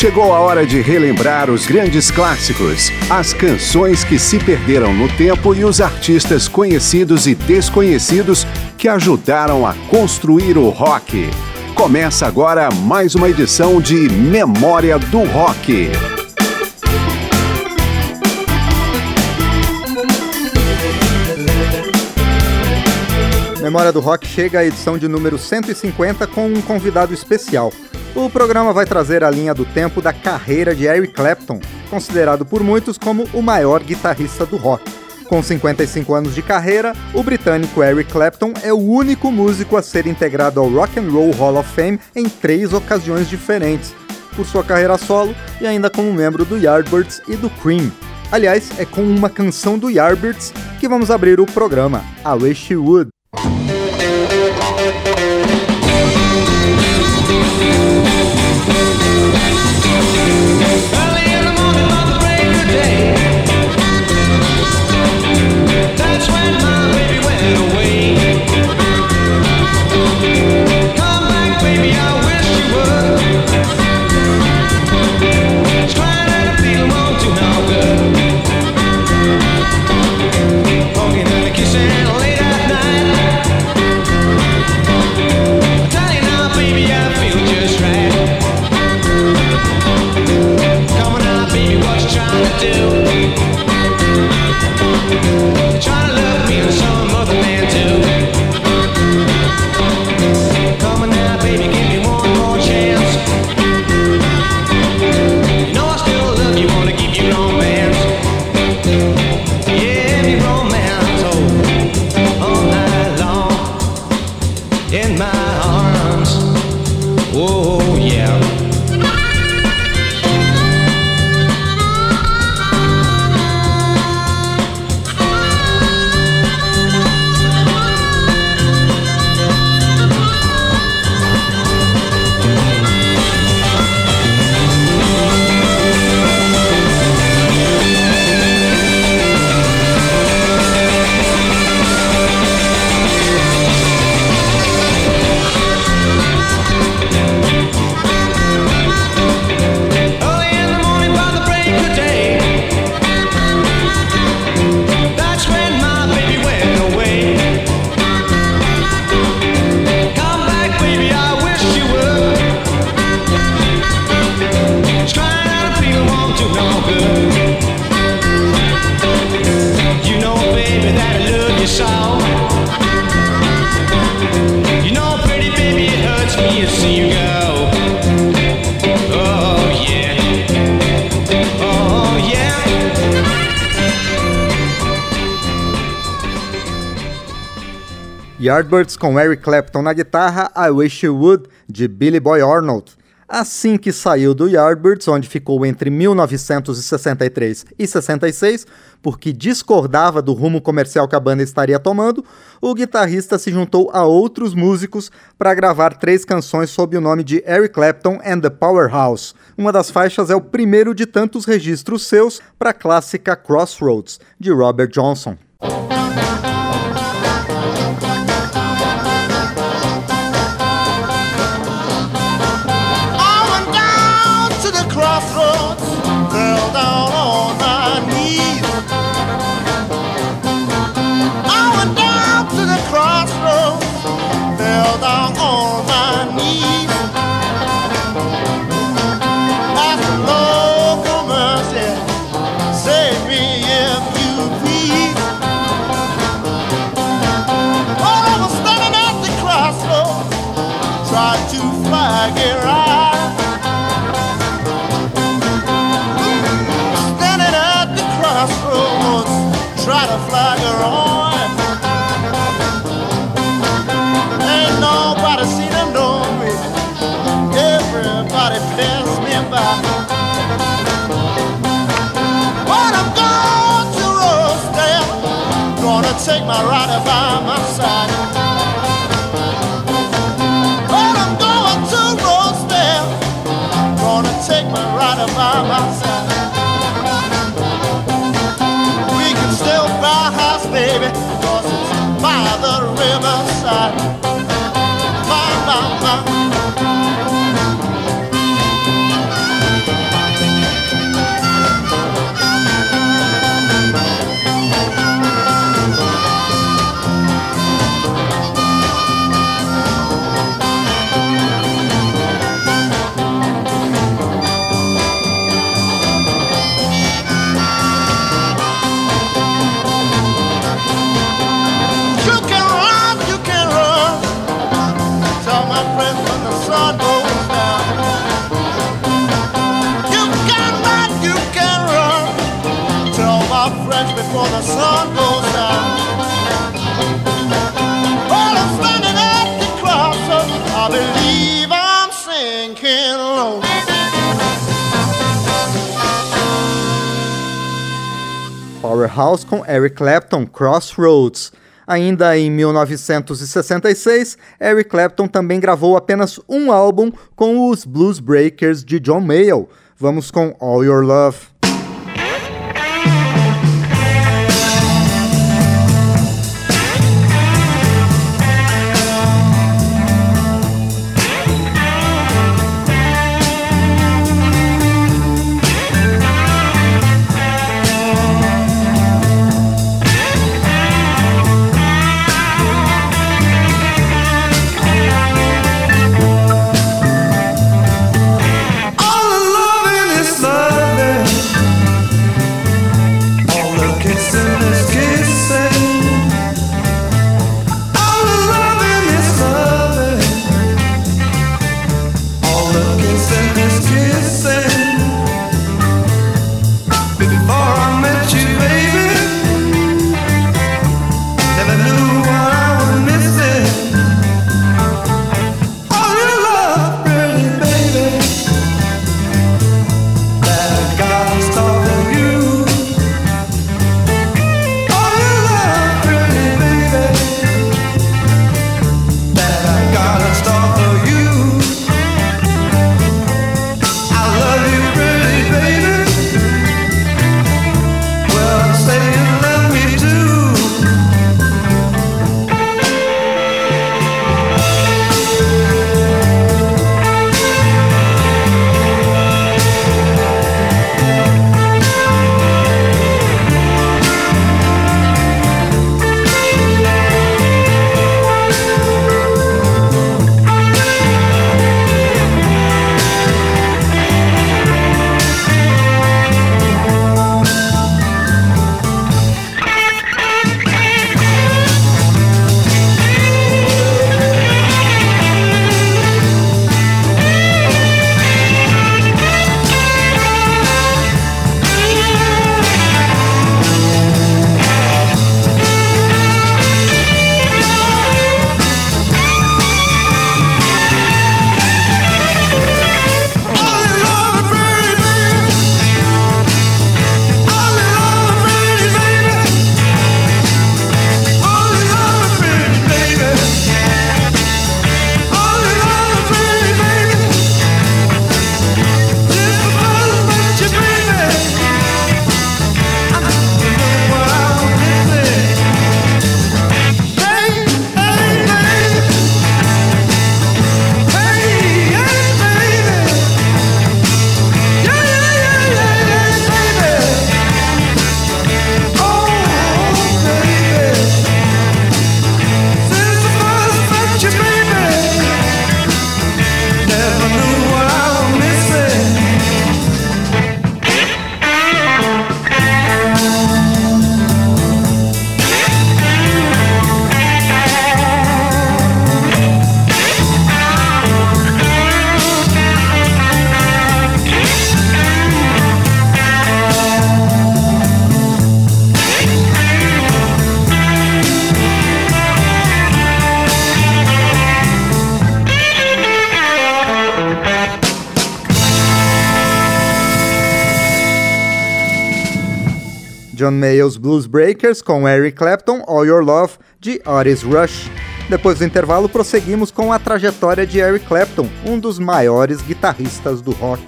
Chegou a hora de relembrar os grandes clássicos, as canções que se perderam no tempo e os artistas conhecidos e desconhecidos que ajudaram a construir o rock. Começa agora mais uma edição de Memória do Rock. Memória do Rock chega à edição de número 150 com um convidado especial. O programa vai trazer a linha do tempo da carreira de Eric Clapton, considerado por muitos como o maior guitarrista do rock. Com 55 anos de carreira, o britânico Eric Clapton é o único músico a ser integrado ao Rock and Roll Hall of Fame em três ocasiões diferentes, por sua carreira solo e ainda como membro do Yardbirds e do Cream. Aliás, é com uma canção do Yardbirds que vamos abrir o programa, I Wish You Would. Yardbirds com Eric Clapton na guitarra, I Wish You Would, de Billy Boy Arnold. Assim que saiu do Yardbirds, onde ficou entre 1963 e 66, porque discordava do rumo comercial que a banda estaria tomando, o guitarrista se juntou a outros músicos para gravar três canções sob o nome de Eric Clapton and the Powerhouse. Uma das faixas é o primeiro de tantos registros seus para a clássica Crossroads, de Robert Johnson. Take my rider before the sun goes down. I'm standing at the crossroads, I believe I'm sinking low. Powerhouse com Eric Clapton, Crossroads. Ainda em 1966, Eric Clapton também gravou apenas um álbum com os Blues Breakers de John Mayall. Vamos com All Your Love. John Mayall's Blues Breakers com Eric Clapton, All Your Love, de Otis Rush. Depois do intervalo, prosseguimos com a trajetória de Eric Clapton, um dos maiores guitarristas do rock.